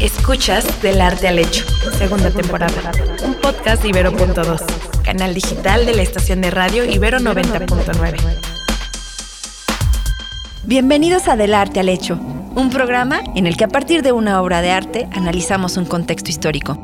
Escuchas Del Arte al Hecho, segunda temporada. Un podcast de Ibero.2, canal digital de la estación de radio Ibero 90.9. Bienvenidos a Del Arte al Hecho, un programa en el que a partir de una obra de arte analizamos un contexto histórico.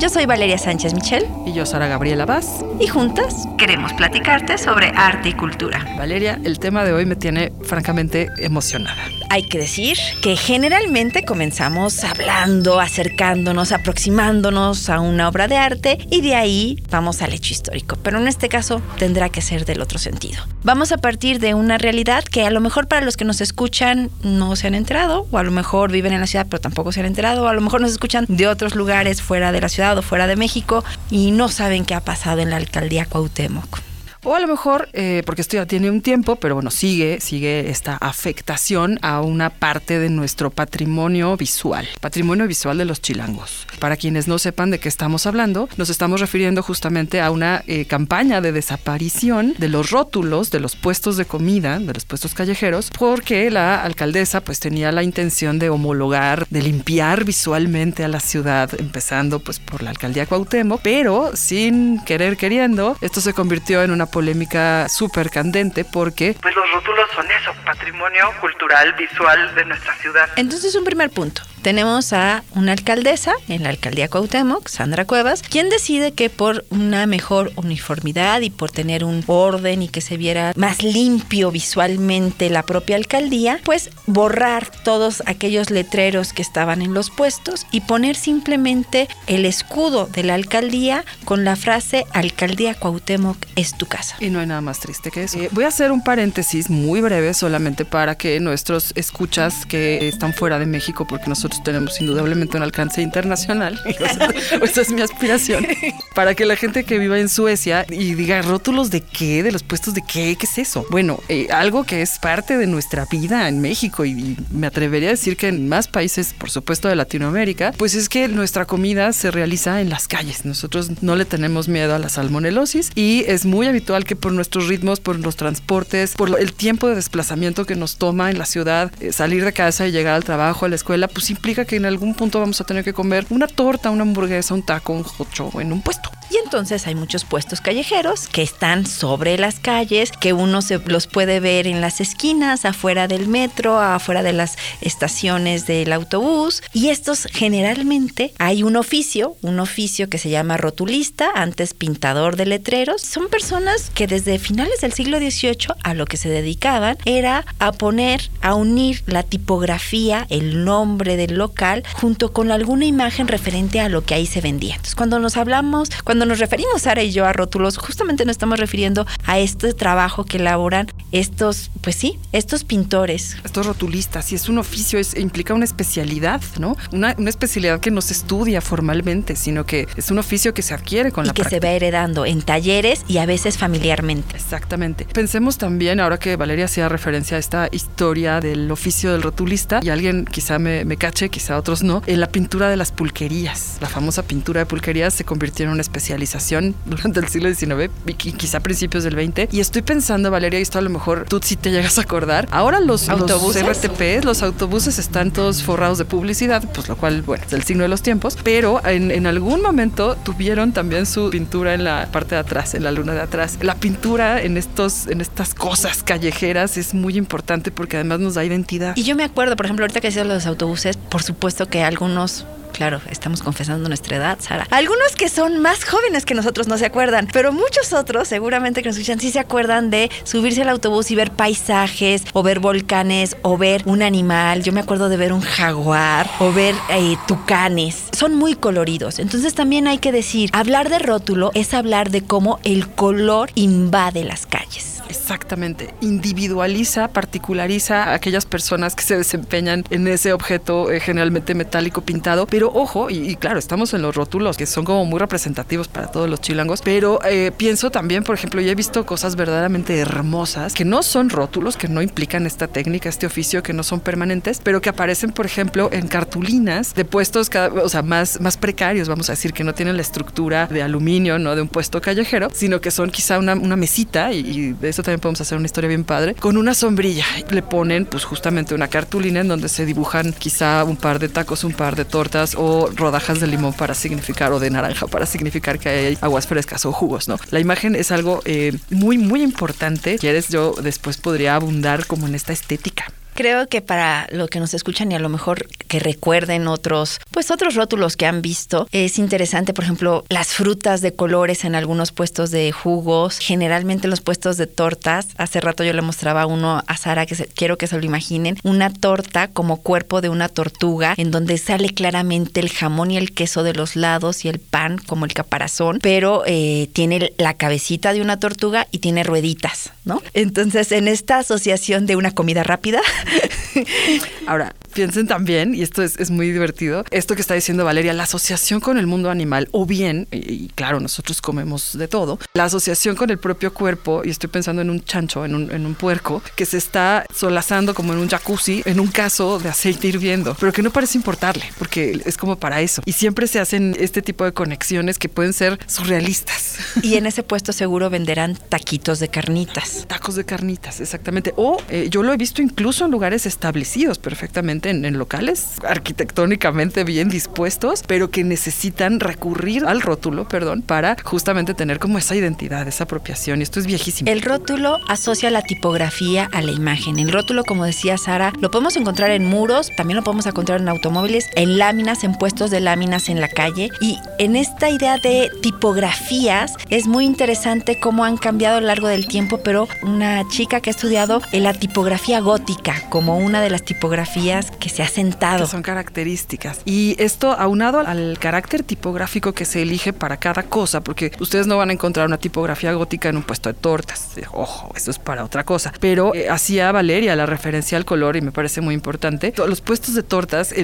Yo soy Valeria Sánchez Michel. Y yo, Sara Gabriela Vaz. Y juntas queremos platicarte sobre arte y cultura. Valeria, el tema de hoy me tiene francamente emocionada. Hay que decir que generalmente comenzamos hablando, acercándonos, aproximándonos a una obra de arte y de ahí vamos al hecho histórico. Pero en este caso tendrá que ser del otro sentido. Vamos a partir de una realidad que a lo mejor para los que nos escuchan no se han enterado, o a lo mejor viven en la ciudad pero tampoco se han enterado, o a lo mejor nos escuchan de otros lugares fuera de la ciudad fuera de México y no saben qué ha pasado en la alcaldía Cuauhtémoc. O a lo mejor, eh, porque esto ya tiene un tiempo, pero bueno, sigue, sigue esta afectación a una parte de nuestro patrimonio visual, patrimonio visual de los chilangos. Para quienes no sepan de qué estamos hablando, nos estamos refiriendo justamente a una eh, campaña de desaparición de los rótulos de los puestos de comida, de los puestos callejeros, porque la alcaldesa pues tenía la intención de homologar, de limpiar visualmente a la ciudad, empezando pues por la alcaldía Cuauhtémoc, pero sin querer queriendo, esto se convirtió en una polémica súper candente porque... Pues los rótulos son eso, patrimonio cultural, visual de nuestra ciudad. Entonces un primer punto. Tenemos a una alcaldesa en la alcaldía Cuauhtémoc, Sandra Cuevas, quien decide que por una mejor uniformidad y por tener un orden y que se viera más limpio visualmente la propia alcaldía, pues borrar todos aquellos letreros que estaban en los puestos y poner simplemente el escudo de la alcaldía con la frase Alcaldía Cuauhtémoc es tu casa. Y no hay nada más triste que eso. Eh, voy a hacer un paréntesis muy breve solamente para que nuestros escuchas que están fuera de México, porque nosotros tenemos indudablemente un alcance internacional, esa es mi aspiración, para que la gente que viva en Suecia y diga rótulos de qué, de los puestos de qué, qué es eso. Bueno, eh, algo que es parte de nuestra vida en México y, me atrevería a decir que en más países, por supuesto de Latinoamérica, pues es que nuestra comida se realiza en las calles. Nosotros no le tenemos miedo a la salmonelosis y es muy habitual que por nuestros ritmos, por los transportes, por el tiempo de desplazamiento que nos toma en la ciudad, eh, salir de casa y llegar al trabajo, a la escuela, pues implica que en algún punto vamos a tener que comer una torta, una hamburguesa, un taco, un hocho en un puesto. Y entonces hay muchos puestos callejeros que están sobre las calles, que uno se los puede ver en las esquinas, afuera del metro, afuera de las estaciones del autobús. Y estos generalmente hay un oficio, un oficio que se llama rotulista, antes pintador de letreros. Son personas que desde finales del siglo XVIII a lo que se dedicaban era a poner, a unir la tipografía, el nombre del local, junto con alguna imagen referente a lo que ahí se vendía. Entonces, cuando nos hablamos, cuando cuando nos referimos, Sara y yo, a rótulos, justamente nos estamos refiriendo a este trabajo que elaboran estos, pues sí, estos pintores. Estos rotulistas, y es un oficio, es, implica una especialidad, ¿no? Una, una, especialidad que no se estudia formalmente, sino que es un oficio que se adquiere con y la que se va heredando en talleres y a veces familiarmente. Exactamente. Pensemos también, ahora que Valeria hacía referencia a esta historia del oficio del rotulista, y alguien quizá me, me cache, quizá otros no, en la pintura de las pulquerías. La famosa pintura de pulquerías se convirtió en una especialidad durante el siglo XIX y quizá principios del XX. Y estoy pensando, Valeria, y esto a lo mejor tú sí te llegas a acordar. Ahora los autobuses, los RTPs, los autobuses están todos forrados de publicidad, pues lo cual, bueno, es el signo de los tiempos. Pero en, en algún momento tuvieron también su pintura en la parte de atrás, en la luna de atrás. La pintura en estos, en estas cosas callejeras es muy importante porque además nos da identidad. Y yo me acuerdo, por ejemplo, ahorita que decías los autobuses, por supuesto que algunos claro, estamos confesando nuestra edad, Sara. Algunos que son más jóvenes que nosotros no se acuerdan, pero muchos otros seguramente que nos escuchan sí se acuerdan de subirse al autobús y ver paisajes, o ver volcanes, o ver un animal. Yo me acuerdo de ver un jaguar, o ver eh, tucanes. Son muy coloridos. Entonces también hay que decir, hablar de rótulo es hablar de cómo el color invade las calles. Exactamente. Individualiza, particulariza a aquellas personas que se desempeñan en ese objeto eh, generalmente metálico pintado. Pero ojo, y, claro, estamos en los rótulos que son como muy representativos para todos los chilangos. Pero eh, pienso también, por ejemplo, ya he visto cosas verdaderamente hermosas que no son rótulos, que no implican esta técnica, este oficio, que no son permanentes, pero que aparecen, por ejemplo, en cartulinas de puestos cada, o sea, más, más precarios, vamos a decir, que no tienen la estructura de aluminio, no de un puesto callejero, sino que son quizá una, una mesita y, y de eso también podemos hacer una historia bien padre, con una sombrilla. Le ponen pues justamente una cartulina en donde se dibujan quizá un par de tacos, un par de tortas o rodajas de limón para significar o de naranja para significar que hay aguas frescas o jugos, ¿no? La imagen es algo eh, muy, muy importante. Quieres, yo después podría abundar como en esta estética. Creo que para lo que nos escuchan y a lo mejor que recuerden otros, pues otros rótulos que han visto, es interesante, por ejemplo, las frutas de colores en algunos puestos de jugos, generalmente los puestos de tortas. Hace rato yo le mostraba uno a Sara que quiero que se lo imaginen, una torta como cuerpo de una tortuga en donde sale claramente el jamón y el queso de los lados y el pan como el caparazón, pero eh, tiene la cabecita de una tortuga y tiene rueditas, ¿no? Entonces, en esta asociación de una comida rápida, Ahora, piensen también, y esto es, muy divertido, esto que está diciendo Valeria, la asociación con el mundo animal, o bien, y, claro, nosotros comemos de todo, la asociación con el propio cuerpo, y estoy pensando en un chancho, en un, en un puerco, que se está solazando como en un jacuzzi, en un caso de aceite hirviendo, pero que no parece importarle, porque es como para eso. Y siempre se hacen este tipo de conexiones que pueden ser surrealistas. Y en ese puesto seguro venderán taquitos de carnitas. Tacos de carnitas, exactamente. O eh, yo lo he visto incluso en lugares establecidos perfectamente en, locales arquitectónicamente bien dispuestos, pero que necesitan recurrir al rótulo, perdón, para justamente tener como esa identidad, esa apropiación. Y esto es viejísimo. El rótulo asocia la tipografía a la imagen. El rótulo, como decía Sara, lo podemos encontrar en muros, también lo podemos encontrar en automóviles, en láminas, en puestos de láminas en la calle. Y en esta idea de tipografías es muy interesante cómo han cambiado a lo largo del tiempo, pero una chica que ha estudiado en la tipografía gótica como una de las tipografías que se ha sentado. Son características. Y esto aunado al carácter tipográfico que se elige para cada cosa, porque ustedes no van a encontrar una tipografía gótica en un puesto de tortas. Ojo, esto es para otra cosa. Pero eh, hacía Valeria la referencia al color y me parece muy importante. Los puestos de tortas,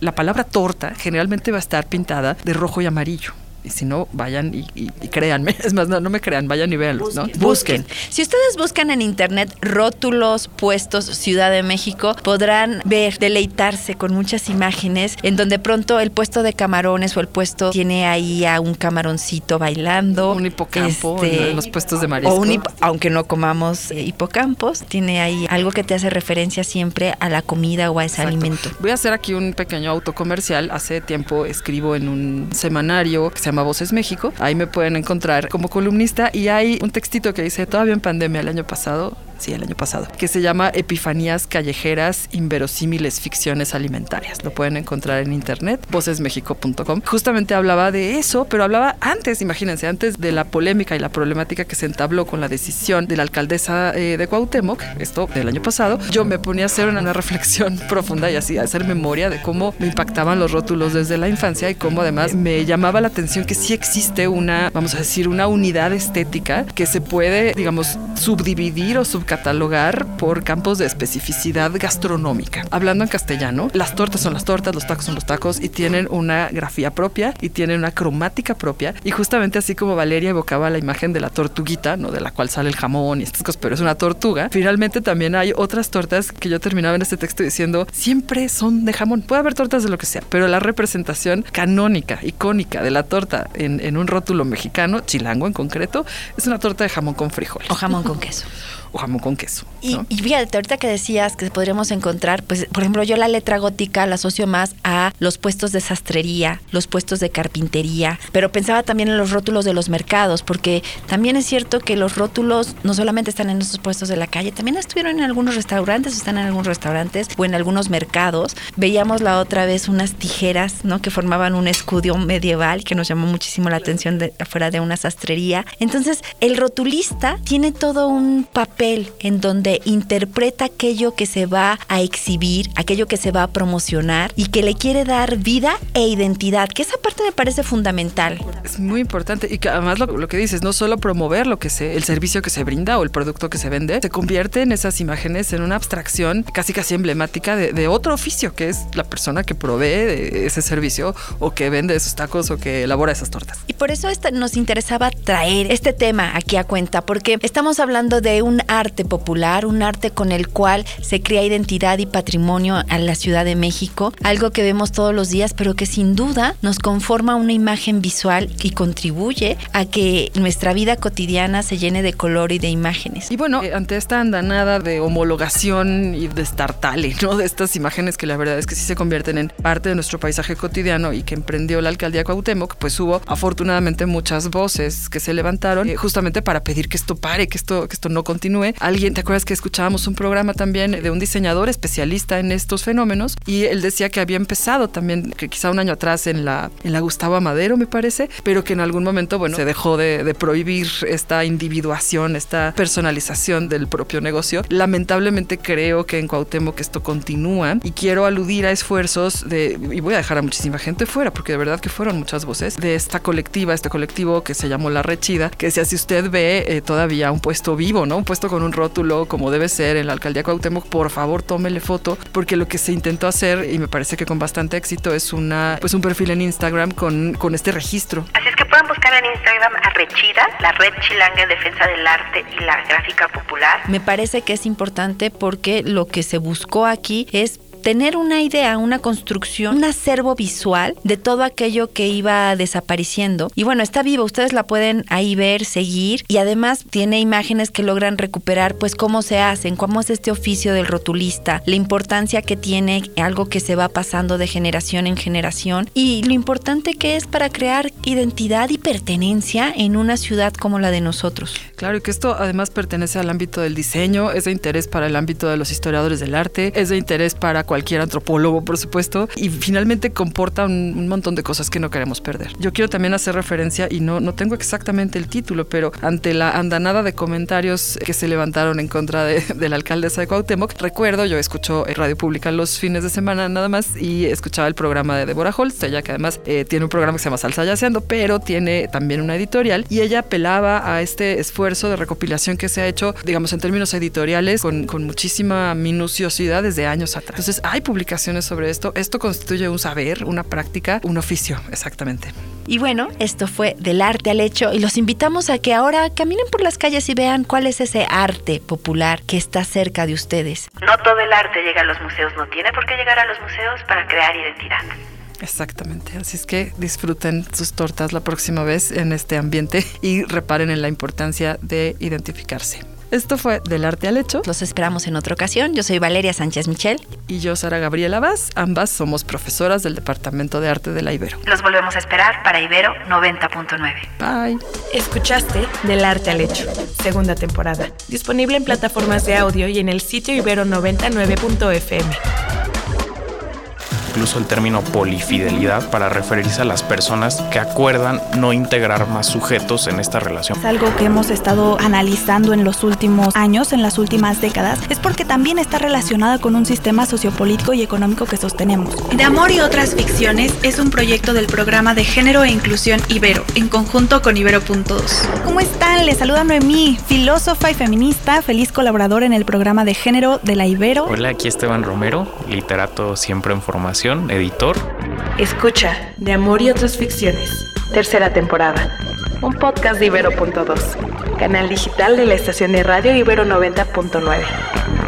la palabra torta generalmente va a estar pintada de rojo y amarillo. Y si no, vayan y, créanme. Es más, no, no, me crean, vayan y véanlos, ¿no? Busquen. Si ustedes buscan en internet rótulos puestos Ciudad de México, podrán ver, deleitarse con muchas imágenes en donde pronto el puesto de camarones o el puesto tiene ahí a un camaroncito bailando. Un hipocampo en este, los puestos de marisco. aunque no comamos eh, hipocampos, tiene ahí algo que te hace referencia siempre a la comida o a ese alimento. Voy a hacer aquí un pequeño autocomercial. Hace tiempo escribo en un semanario que se llama Voces México. Ahí me pueden encontrar como columnista y hay un textito que dice todavía en pandemia el año pasado sí, el año pasado, que se llama Epifanías Callejeras, Inverosímiles Ficciones Alimentarias. Lo pueden encontrar en internet, vocesmexico.com. Justamente hablaba de eso, pero hablaba antes, imagínense, antes de la polémica y la problemática que se entabló con la decisión de la alcaldesa eh, de Cuauhtémoc, esto del año pasado, yo me ponía a hacer una, reflexión profunda y así, a hacer memoria de cómo me impactaban los rótulos desde la infancia y cómo además me llamaba la atención que sí existe una, vamos a decir, una unidad estética que se puede, digamos, subdividir o subcatalogar catalogar por campos de especificidad gastronómica. Hablando en castellano, las tortas son las tortas, los tacos son los tacos y tienen una grafía propia y tienen una cromática propia. Y justamente así como Valeria evocaba la imagen de la tortuguita, ¿no? de la cual sale el jamón y estas cosas, pero es una tortuga, finalmente también hay otras tortas que yo terminaba en este texto diciendo, siempre son de jamón. Puede haber tortas de lo que sea, pero la representación canónica, icónica de la torta en, en un rótulo mexicano, chilango en concreto, es una torta de jamón con frijoles. O jamón con queso o jamón con queso. Y, y, fíjate, ahorita que decías que podríamos encontrar, pues, por ejemplo, yo la letra gótica la asocio más a los puestos de sastrería, los puestos de carpintería, pero pensaba también en los rótulos de los mercados, porque también es cierto que los rótulos no solamente están en esos puestos de la calle, también estuvieron en algunos restaurantes, están en algunos restaurantes o en algunos mercados. Veíamos la otra vez unas tijeras, ¿no? Que formaban un escudo medieval que nos llamó muchísimo la atención de, afuera de una sastrería. Entonces, el rotulista tiene todo un papel en donde interpreta aquello que se va a exhibir, aquello que se va a promocionar y que le quiere dar vida e identidad, que esa parte me parece fundamental. Es muy importante y que además lo, que dices, no solo promover lo que se, el servicio que se brinda o el producto que se vende, se convierte en esas imágenes en una abstracción casi casi emblemática de, otro oficio, que es la persona que provee ese servicio o que vende esos tacos o que elabora esas tortas. Y por eso nos interesaba traer este tema aquí a cuenta, porque estamos hablando de un arte popular, un arte con el cual se crea identidad y patrimonio a la Ciudad de México, algo que vemos todos los días, pero que sin duda nos conforma una imagen visual y contribuye a que nuestra vida cotidiana se llene de color y de imágenes. Y bueno, eh, ante esta andanada de homologación y de startale, ¿no? De estas imágenes que la verdad es que sí se convierten en parte de nuestro paisaje cotidiano y que emprendió la alcaldía Cuauhtémoc, pues hubo afortunadamente muchas voces que se levantaron eh, justamente para pedir que esto pare, que esto, que esto no continúe. Alguien, ¿te acuerdas que escuchábamos un programa también de un diseñador especialista en estos fenómenos? Y él decía que había empezado también, que quizá un año atrás en la, en la Gustavo Amadero, me parece, pero que en algún momento, bueno, se dejó de, de prohibir esta individuación, esta personalización del propio negocio. Lamentablemente creo que en Cuauhtémoc esto continúa y quiero aludir a esfuerzos de, y voy a dejar a muchísima gente fuera, porque de verdad que fueron muchas voces, de esta colectiva, este colectivo que se llamó La Rechida, que decía, si usted ve eh, todavía un puesto vivo, ¿no? Un puesto con un rótulo como debe ser en la alcaldía Cuauhtémoc, por favor tómele foto, porque lo que se intentó hacer, y me parece que con bastante éxito, es una, pues un perfil en Instagram con, con este registro. Así es que pueden buscar en Instagram a Rechida, la Red Chilanga en Defensa del Arte y la Gráfica Popular. Me parece que es importante porque lo que se buscó aquí es tener una idea, una construcción, un acervo visual de todo aquello que iba desapareciendo. Y bueno, está vivo, ustedes la pueden ahí ver, seguir y además tiene imágenes que logran recuperar pues cómo se hacen, cómo es este oficio del rotulista, la importancia que tiene algo que se va pasando de generación en generación y lo importante que es para crear identidad y pertenencia en una ciudad como la de nosotros. Claro, y que esto además pertenece al ámbito del diseño, es de interés para el ámbito de los historiadores del arte, es de interés para cualquier antropólogo, por supuesto, y finalmente comporta un, montón de cosas que no queremos perder. Yo quiero también hacer referencia, y no, no tengo exactamente el título, pero ante la andanada de comentarios que se levantaron en contra de, de la alcaldesa de Cuauhtémoc, recuerdo, yo escucho Radio Pública los fines de semana nada más y escuchaba el programa de Deborah Holst, ella que además eh, tiene un programa que se llama Salsa Yaceando, pero tiene también una editorial, y ella apelaba a este esfuerzo de recopilación que se ha hecho, digamos, en términos editoriales, con, con muchísima minuciosidad desde años atrás. Entonces, hay publicaciones sobre esto. Esto constituye un saber, una práctica, un oficio, exactamente. Y bueno, esto fue del arte al hecho y los invitamos a que ahora caminen por las calles y vean cuál es ese arte popular que está cerca de ustedes. No todo el arte llega a los museos, no tiene por qué llegar a los museos para crear identidad. Exactamente, así es que disfruten sus tortas la próxima vez en este ambiente y reparen en la importancia de identificarse. Esto fue Del Arte al Hecho. Los esperamos en otra ocasión. Yo soy Valeria Sánchez Michel. Y yo, Sara Gabriela Vaz. Ambas somos profesoras del Departamento de Arte de la Ibero. Los volvemos a esperar para Ibero 90.9. Bye. Escuchaste Del Arte al Hecho, segunda temporada. Disponible en plataformas de audio y en el sitio ibero99.fm incluso el término polifidelidad para referirse a las personas que acuerdan no integrar más sujetos en esta relación. Es algo que hemos estado analizando en los últimos años, en las últimas décadas, es porque también está relacionada con un sistema sociopolítico y económico que sostenemos. De Amor y otras ficciones es un proyecto del programa de género e inclusión Ibero, en conjunto con Ibero.2. ¿Cómo están? Les saluda Noemí, filósofa y feminista, feliz colaboradora en el programa de género de la Ibero. Hola, aquí Esteban Romero, literato siempre en formación editor. Escucha, de amor y otras ficciones, tercera temporada. Un podcast de Ibero.2, canal digital de la estación de radio Ibero 90.9.